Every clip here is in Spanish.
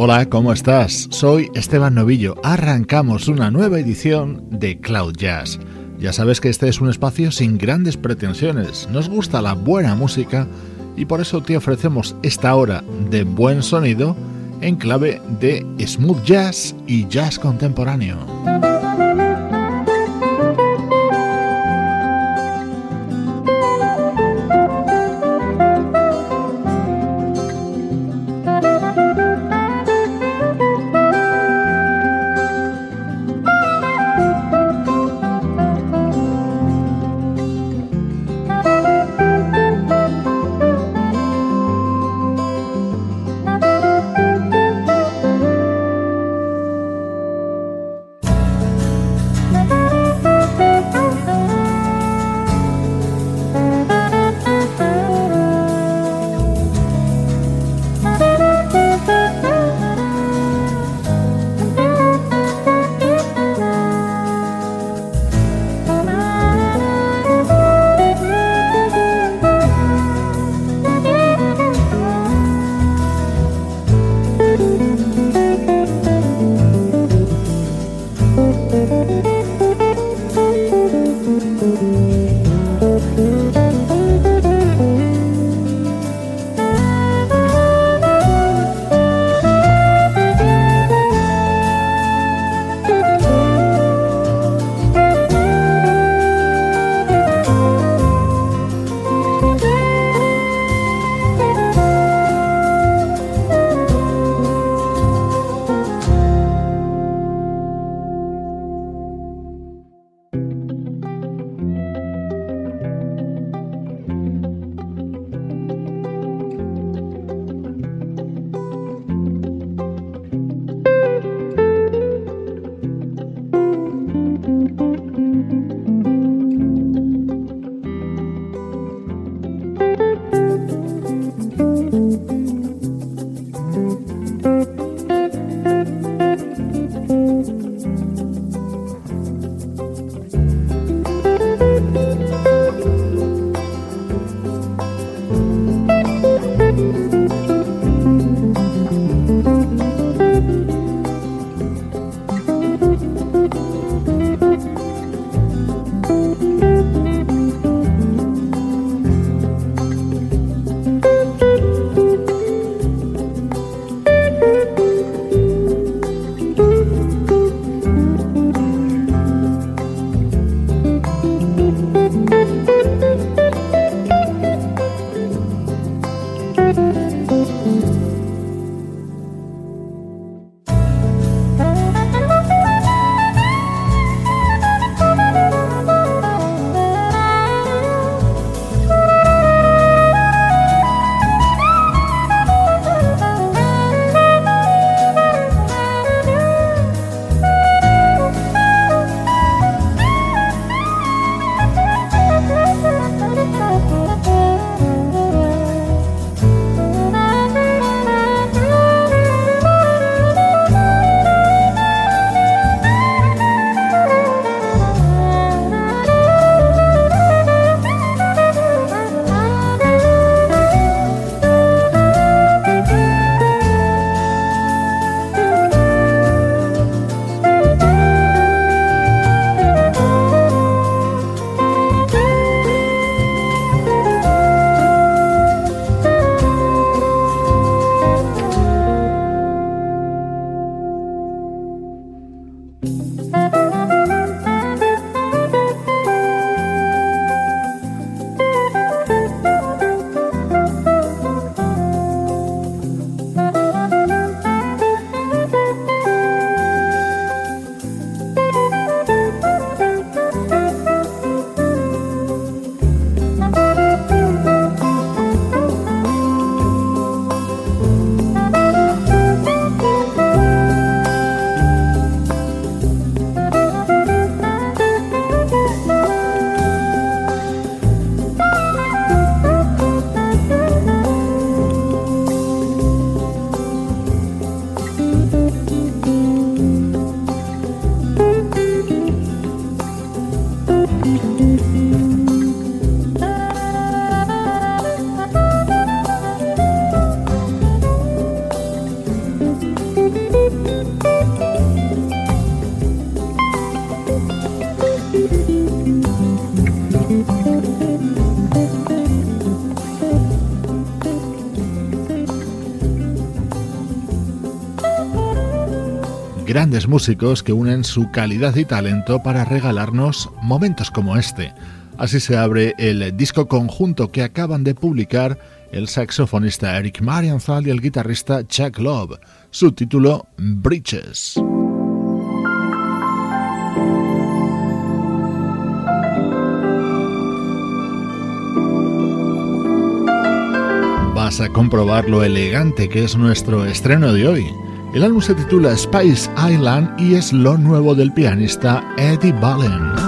Hola, ¿cómo estás? Soy Esteban Novillo. Arrancamos una nueva edición de Cloud Jazz. Ya sabes que este es un espacio sin grandes pretensiones. Nos gusta la buena música y por eso te ofrecemos esta hora de buen sonido en clave de smooth jazz y jazz contemporáneo. Grandes músicos que unen su calidad y talento para regalarnos momentos como este. Así se abre el disco conjunto que acaban de publicar el saxofonista Eric Marienthal y el guitarrista Chuck Love. Su título, Bridges. Vas a comprobar lo elegante que es nuestro estreno de hoy. El álbum se titula Spice Island y es lo nuevo del pianista Eddie Ballen.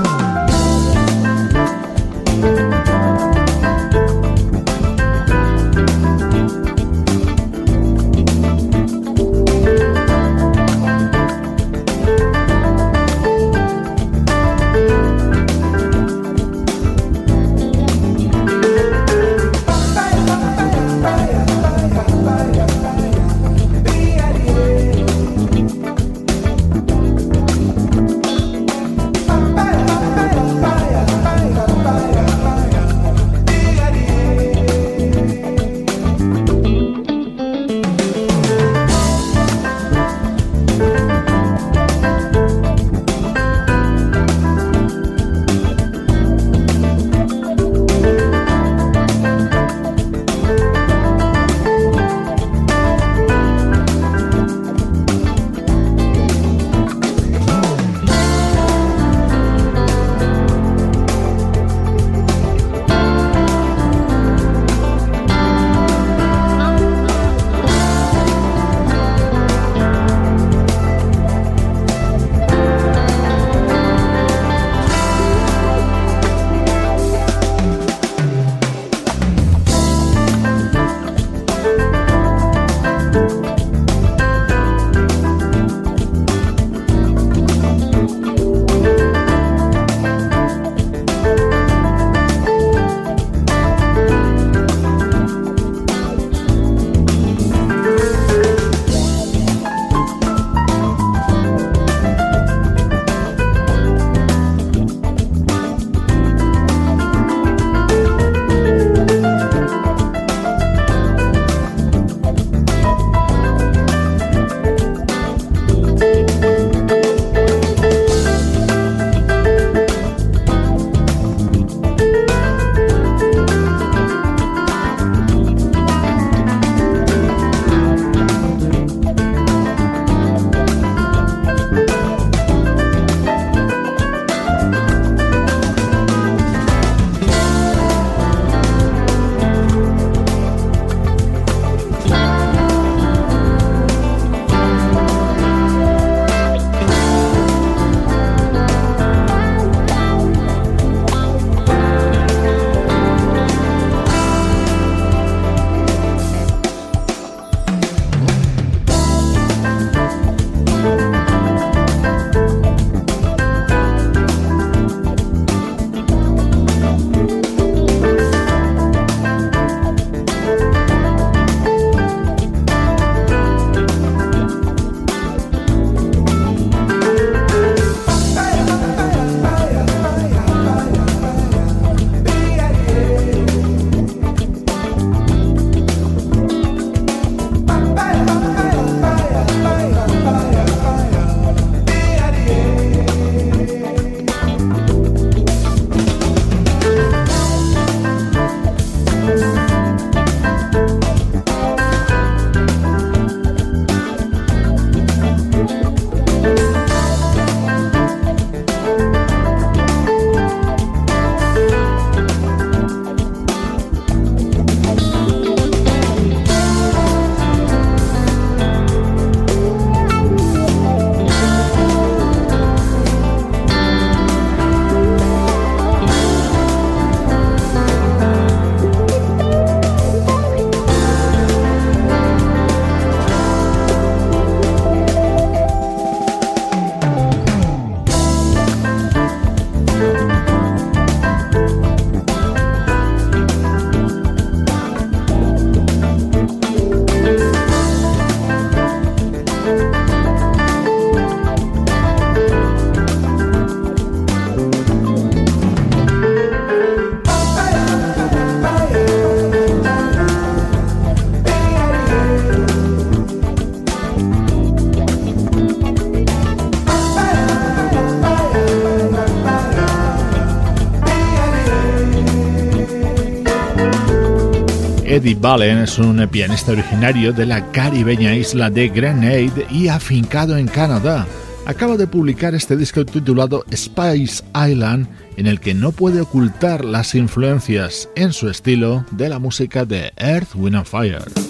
Eddie Ballen es un pianista originario de la caribeña isla de Grenade y afincado en Canadá. Acaba de publicar este disco titulado Spice Island, en el que no puede ocultar las influencias en su estilo de la música de Earth, Wind and Fire.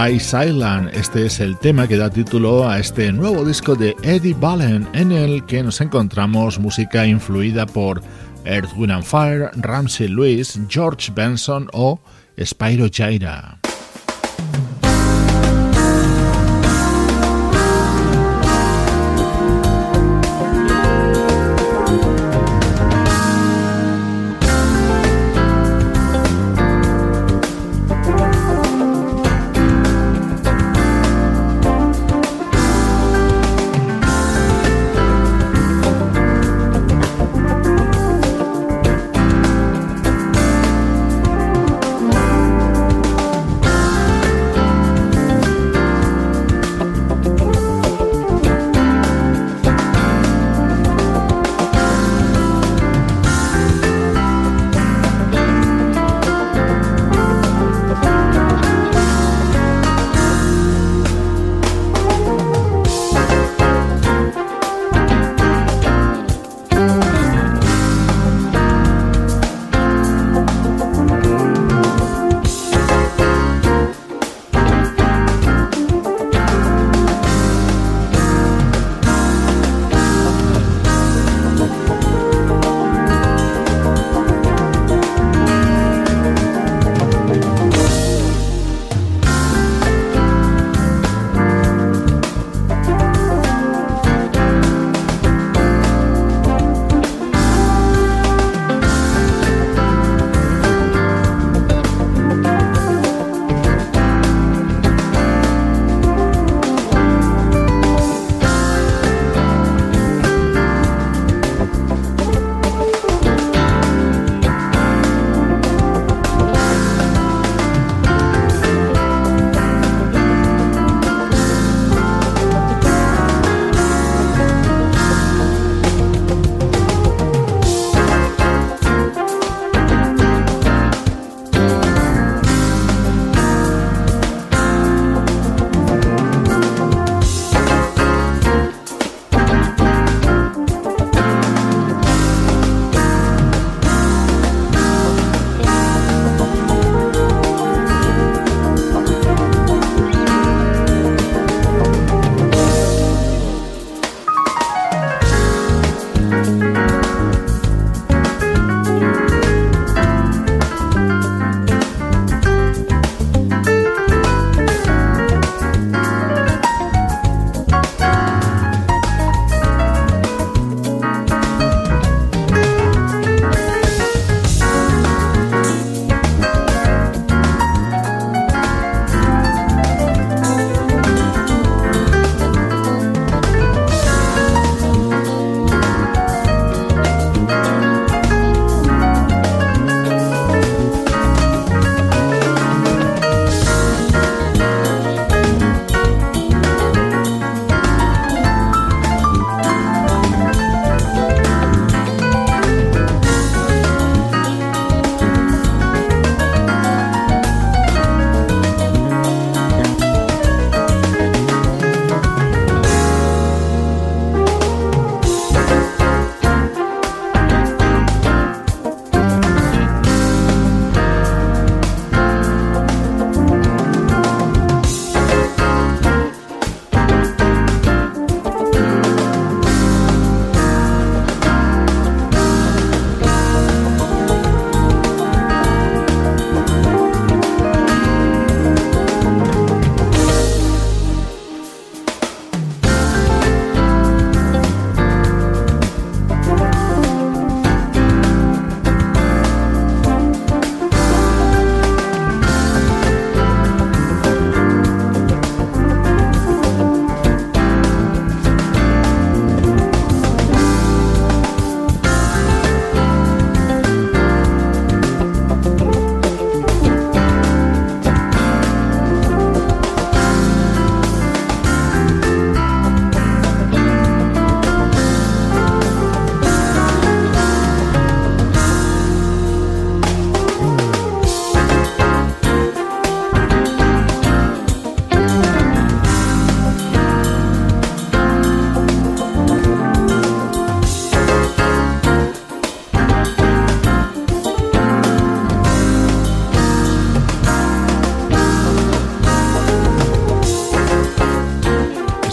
Spice Island. Este es el tema que da título a este nuevo disco de Eddie Ballen, en el que nos encontramos música influida por Earth, Wind and Fire, Ramsey Lewis, George Benson o Spyro Gyra.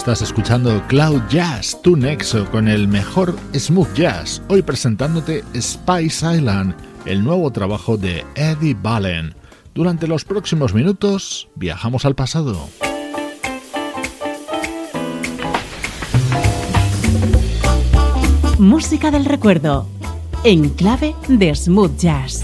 Estás escuchando Cloud Jazz, tu nexo con el mejor smooth jazz. Hoy presentándote Spice Island, el nuevo trabajo de Eddie Ballen. Durante los próximos minutos viajamos al pasado. Música del recuerdo, en clave de smooth jazz.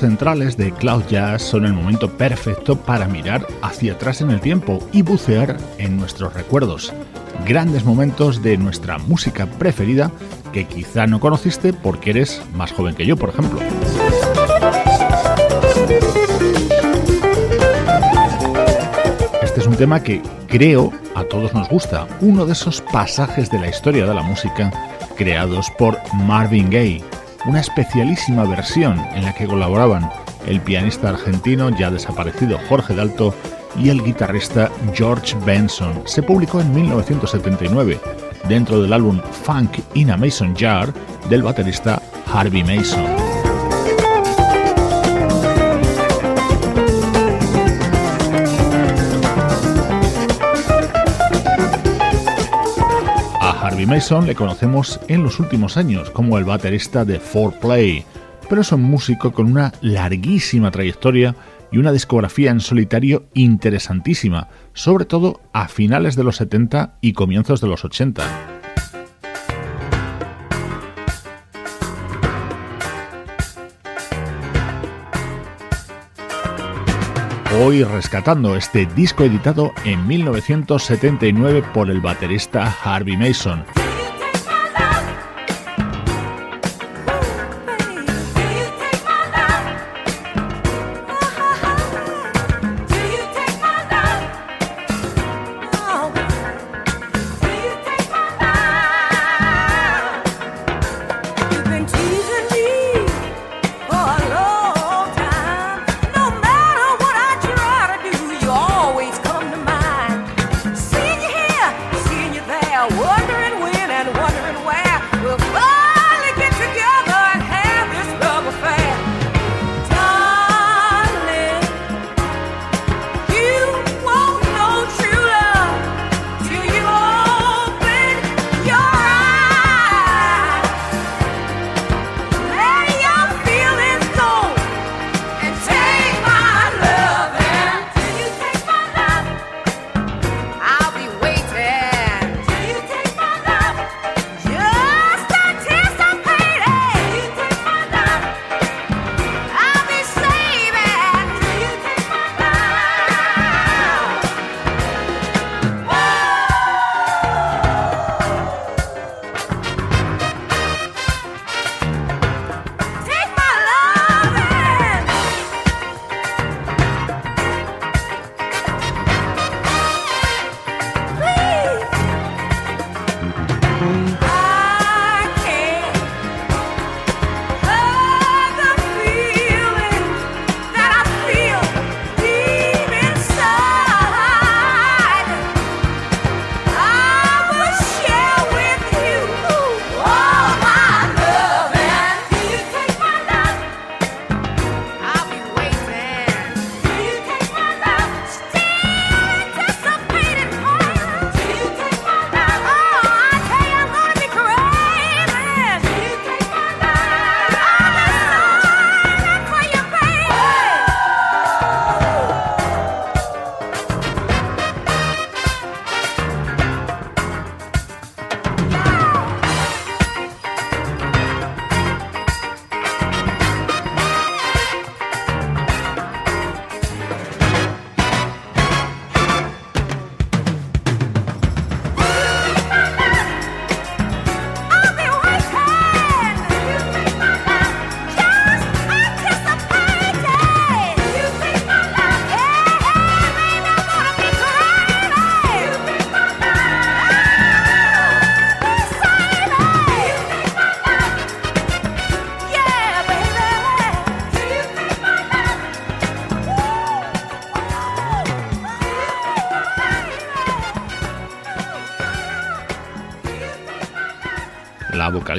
Centrales de Cloud Jazz son el momento perfecto para mirar hacia atrás en el tiempo y bucear en nuestros recuerdos. Grandes momentos de nuestra música preferida que quizá no conociste porque eres más joven que yo, por ejemplo. Este es un tema que creo a todos nos gusta, uno de esos pasajes de la historia de la música creados por Marvin Gaye, una especialísima versión en la que colaboraban el pianista argentino ya desaparecido Jorge Dalto y el guitarrista George Benson. Se publicó en 1979 dentro del álbum Funk in a Mason Jar del baterista Harvey Mason. Mason le conocemos en los últimos años como el baterista de 4Play, pero es un músico con una larguísima trayectoria y una discografía en solitario interesantísima, sobre todo a finales de los 70 y comienzos de los 80. Hoy rescatando este disco editado en 1979 por el baterista Harvey Mason.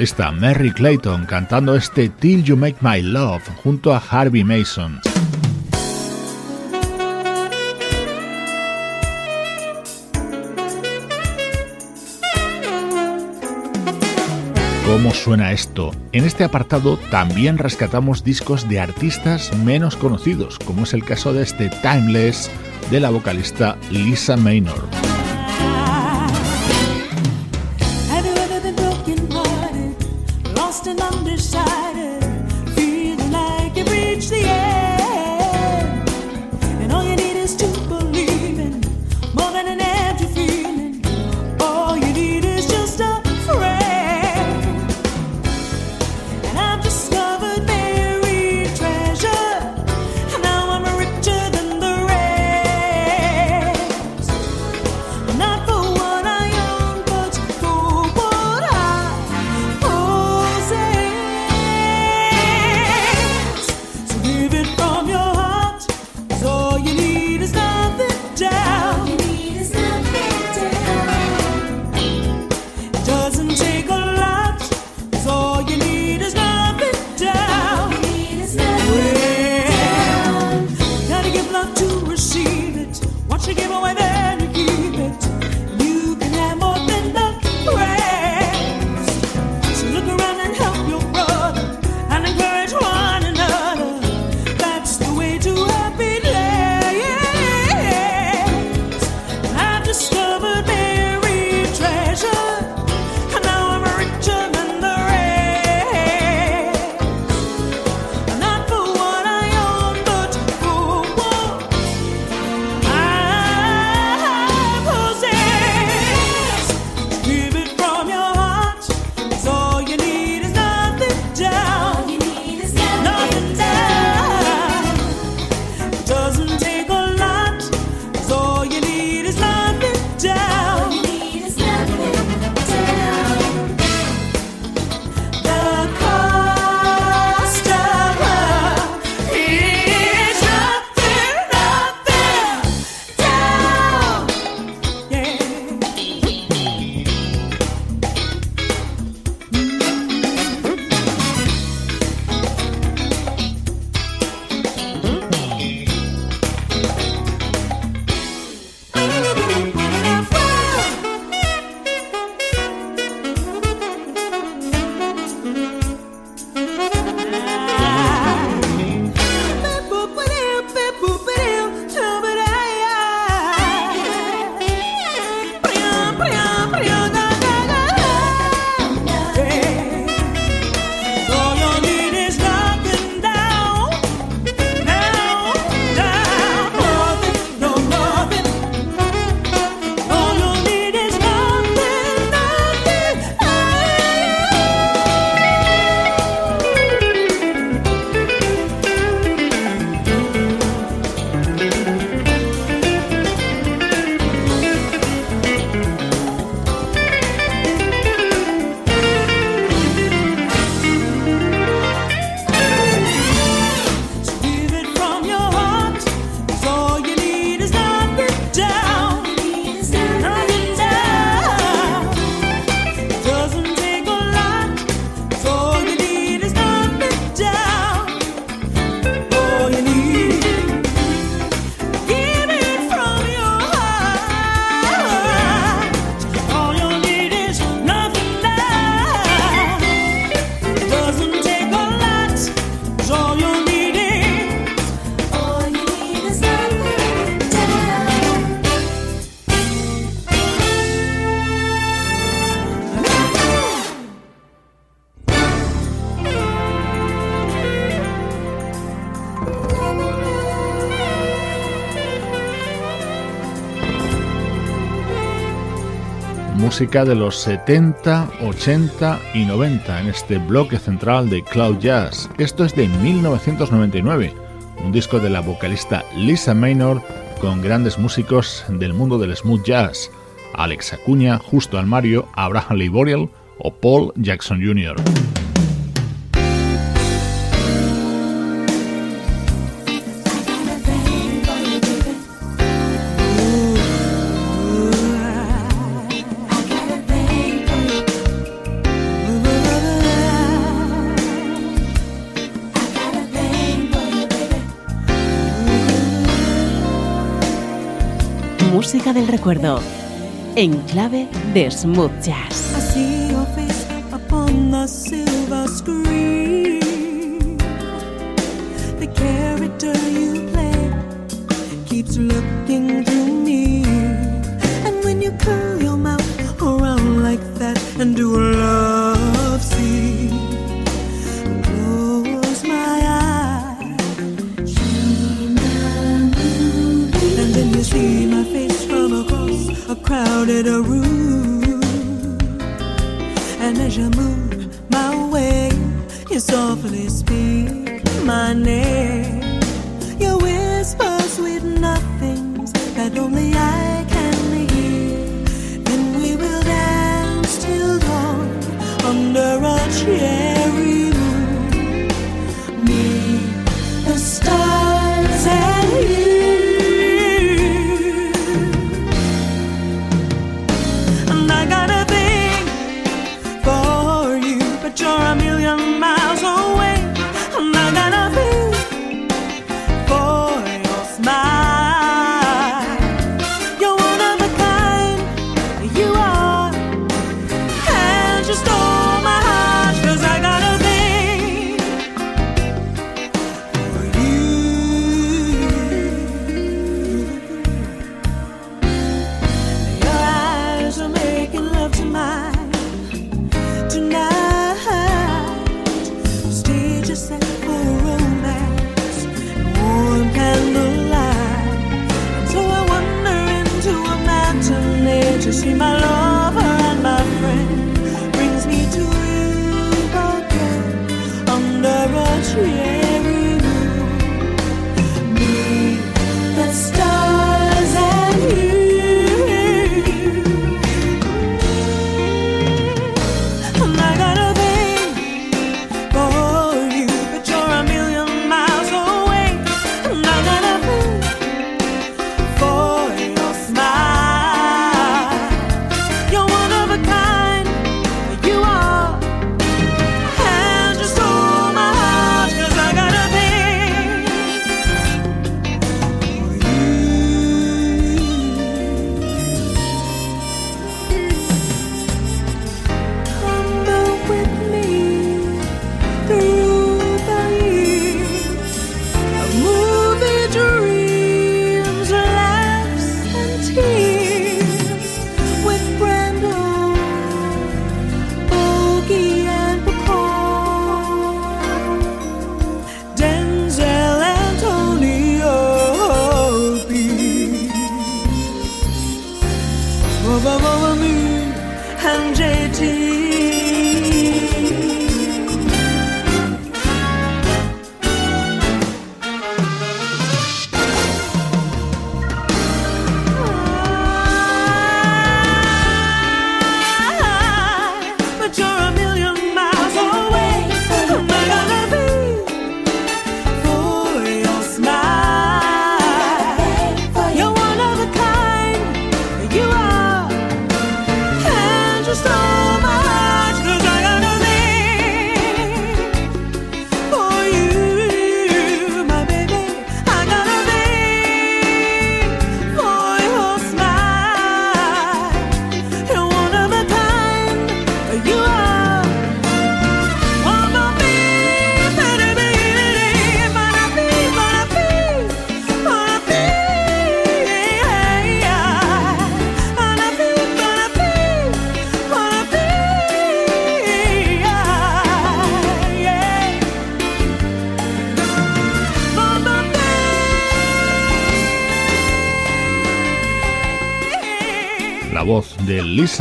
Vocalista Mary Clayton cantando este Till You Make My Love junto a Harvey Mason. ¿Cómo suena esto? En este apartado también rescatamos discos de artistas menos conocidos, como es el caso de este Timeless de la vocalista Lisa Maynor. De los 70, 80 y 90 en este bloque central de Cloud Jazz. Esto es de 1999, un disco de la vocalista Lisa Maynor con grandes músicos del mundo del smooth jazz, Alex Acuña, Justo Almario, Abraham Lee Boreal o Paul Jackson Jr. música del recuerdo en clave de smooth jazz. See your face a crowded room. And as you move my way, you softly speak my name. You whisper sweet nothings that only I can hear. Then we will dance till dawn under a cherry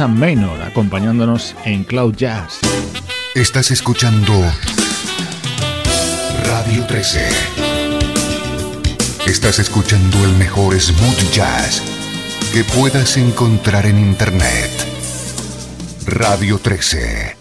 Lisa Maynor acompañándonos en Cloud Jazz. Estás escuchando Radio 13. Estás escuchando el mejor smooth jazz que puedas encontrar en Internet. Radio 13.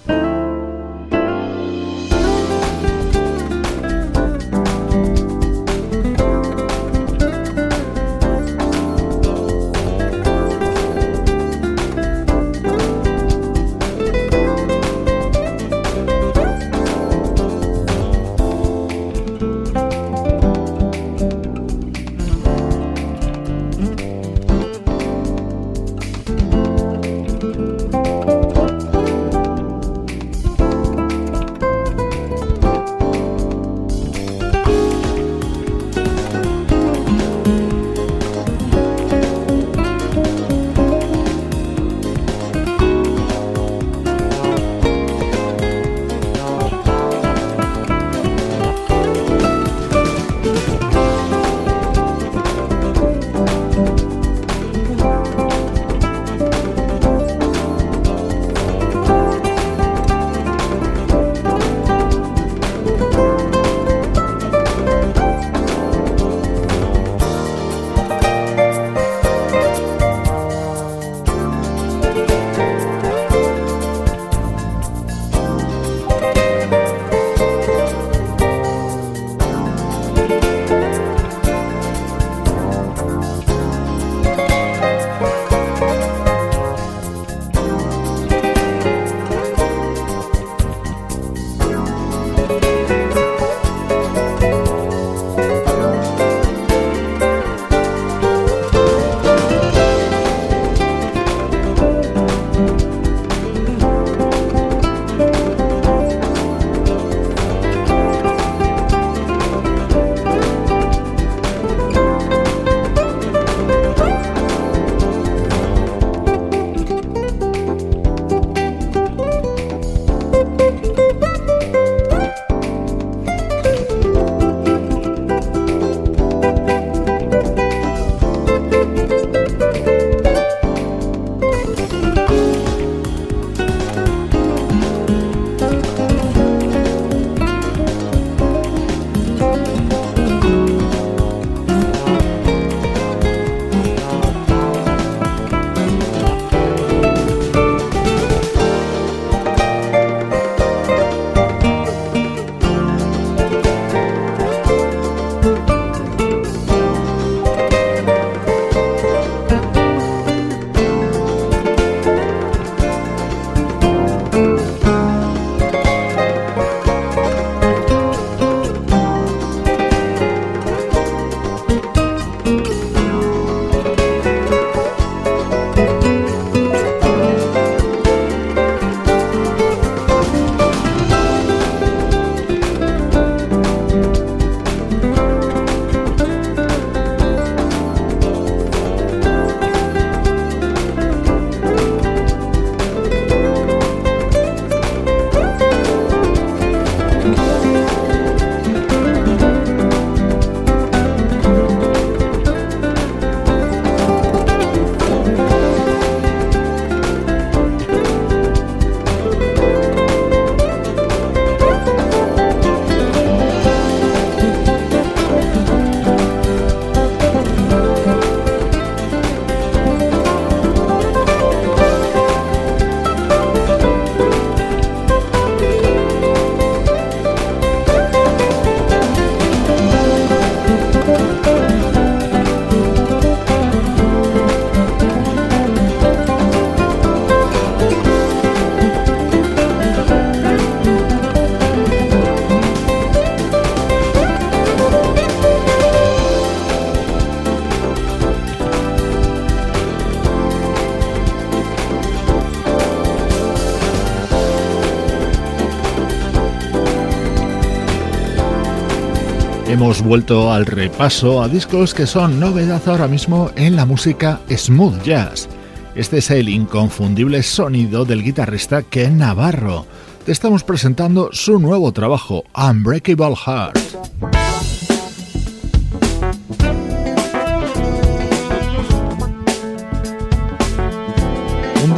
Hemos vuelto al repaso a discos que son novedad ahora mismo en la música smooth jazz. Este es el inconfundible sonido del guitarrista Ken Navarro. Te estamos presentando su nuevo trabajo, Unbreakable Heart.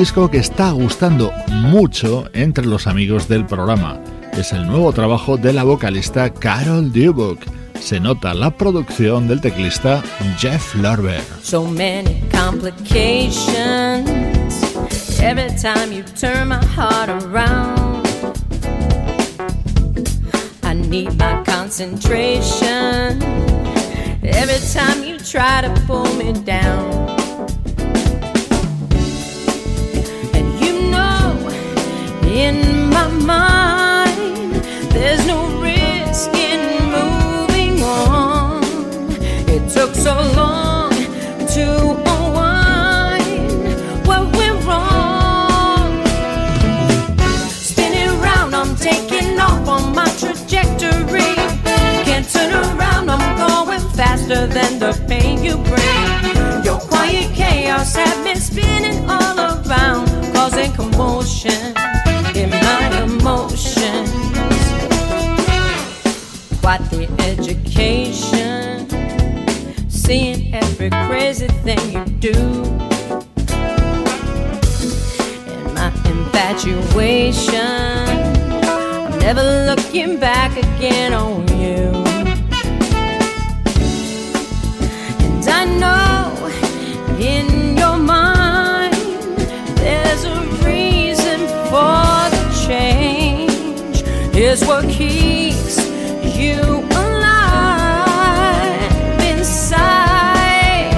disco que está gustando mucho entre los amigos del programa. Es el nuevo trabajo de la vocalista Carol Dubuck. Se nota la producción del teclista Jeff Lorber. So many complications every time you turn my heart around. I need my concentration every time you try to pull me down. in my mind. Faster than the pain you bring. Your quiet chaos has been spinning all around, causing commotion in my emotions. What the education, seeing every crazy thing you do. And my infatuation, I'm never looking back again on is what keeps you alive inside.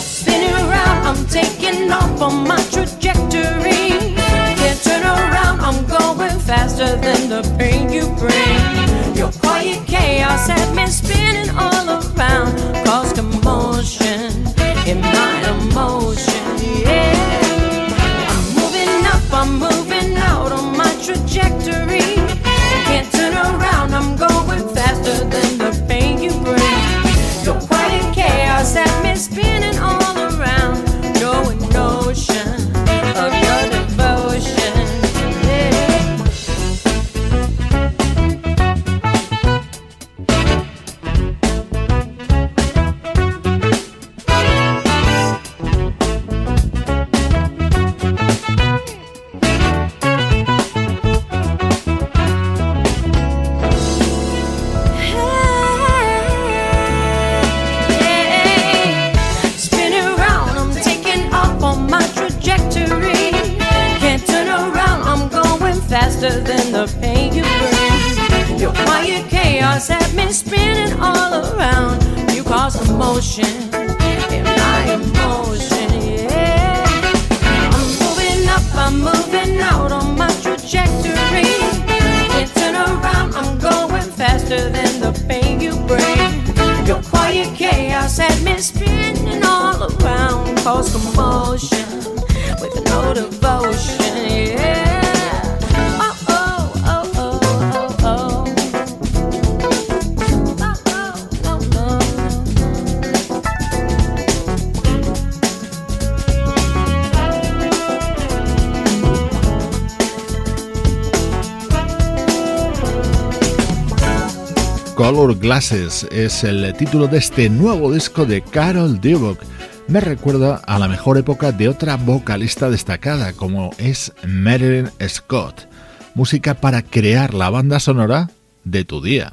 Spinning around, I'm taking off on my trajectory. Can't turn around, I'm going faster than the pain you bring. Es el título de este nuevo disco de Carol Dubuck. Me recuerda a la mejor época de otra vocalista destacada como es Marilyn Scott. Música para crear la banda sonora de tu día.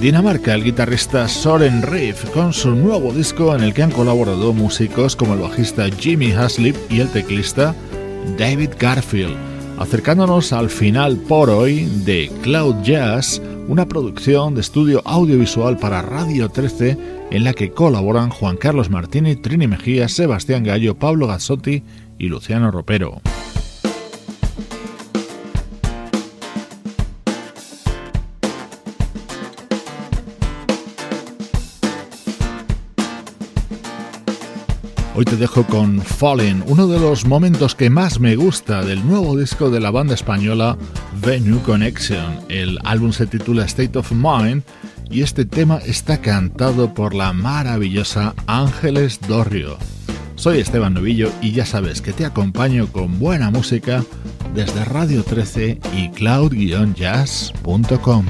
Dinamarca, el guitarrista Soren Riff, con su nuevo disco en el que han colaborado músicos como el bajista Jimmy Haslip y el teclista David Garfield, acercándonos al final por hoy de Cloud Jazz, una producción de estudio audiovisual para Radio 13 en la que colaboran Juan Carlos Martini, Trini Mejía, Sebastián Gallo, Pablo Gazzotti y Luciano Ropero. Hoy te dejo con Fallen, uno de los momentos que más me gusta del nuevo disco de la banda española The New Connection. El álbum se titula State of Mind y este tema está cantado por la maravillosa Ángeles Dorrio. Soy Esteban Novillo y ya sabes que te acompaño con buena música desde Radio 13 y cloud-jazz.com.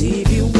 civil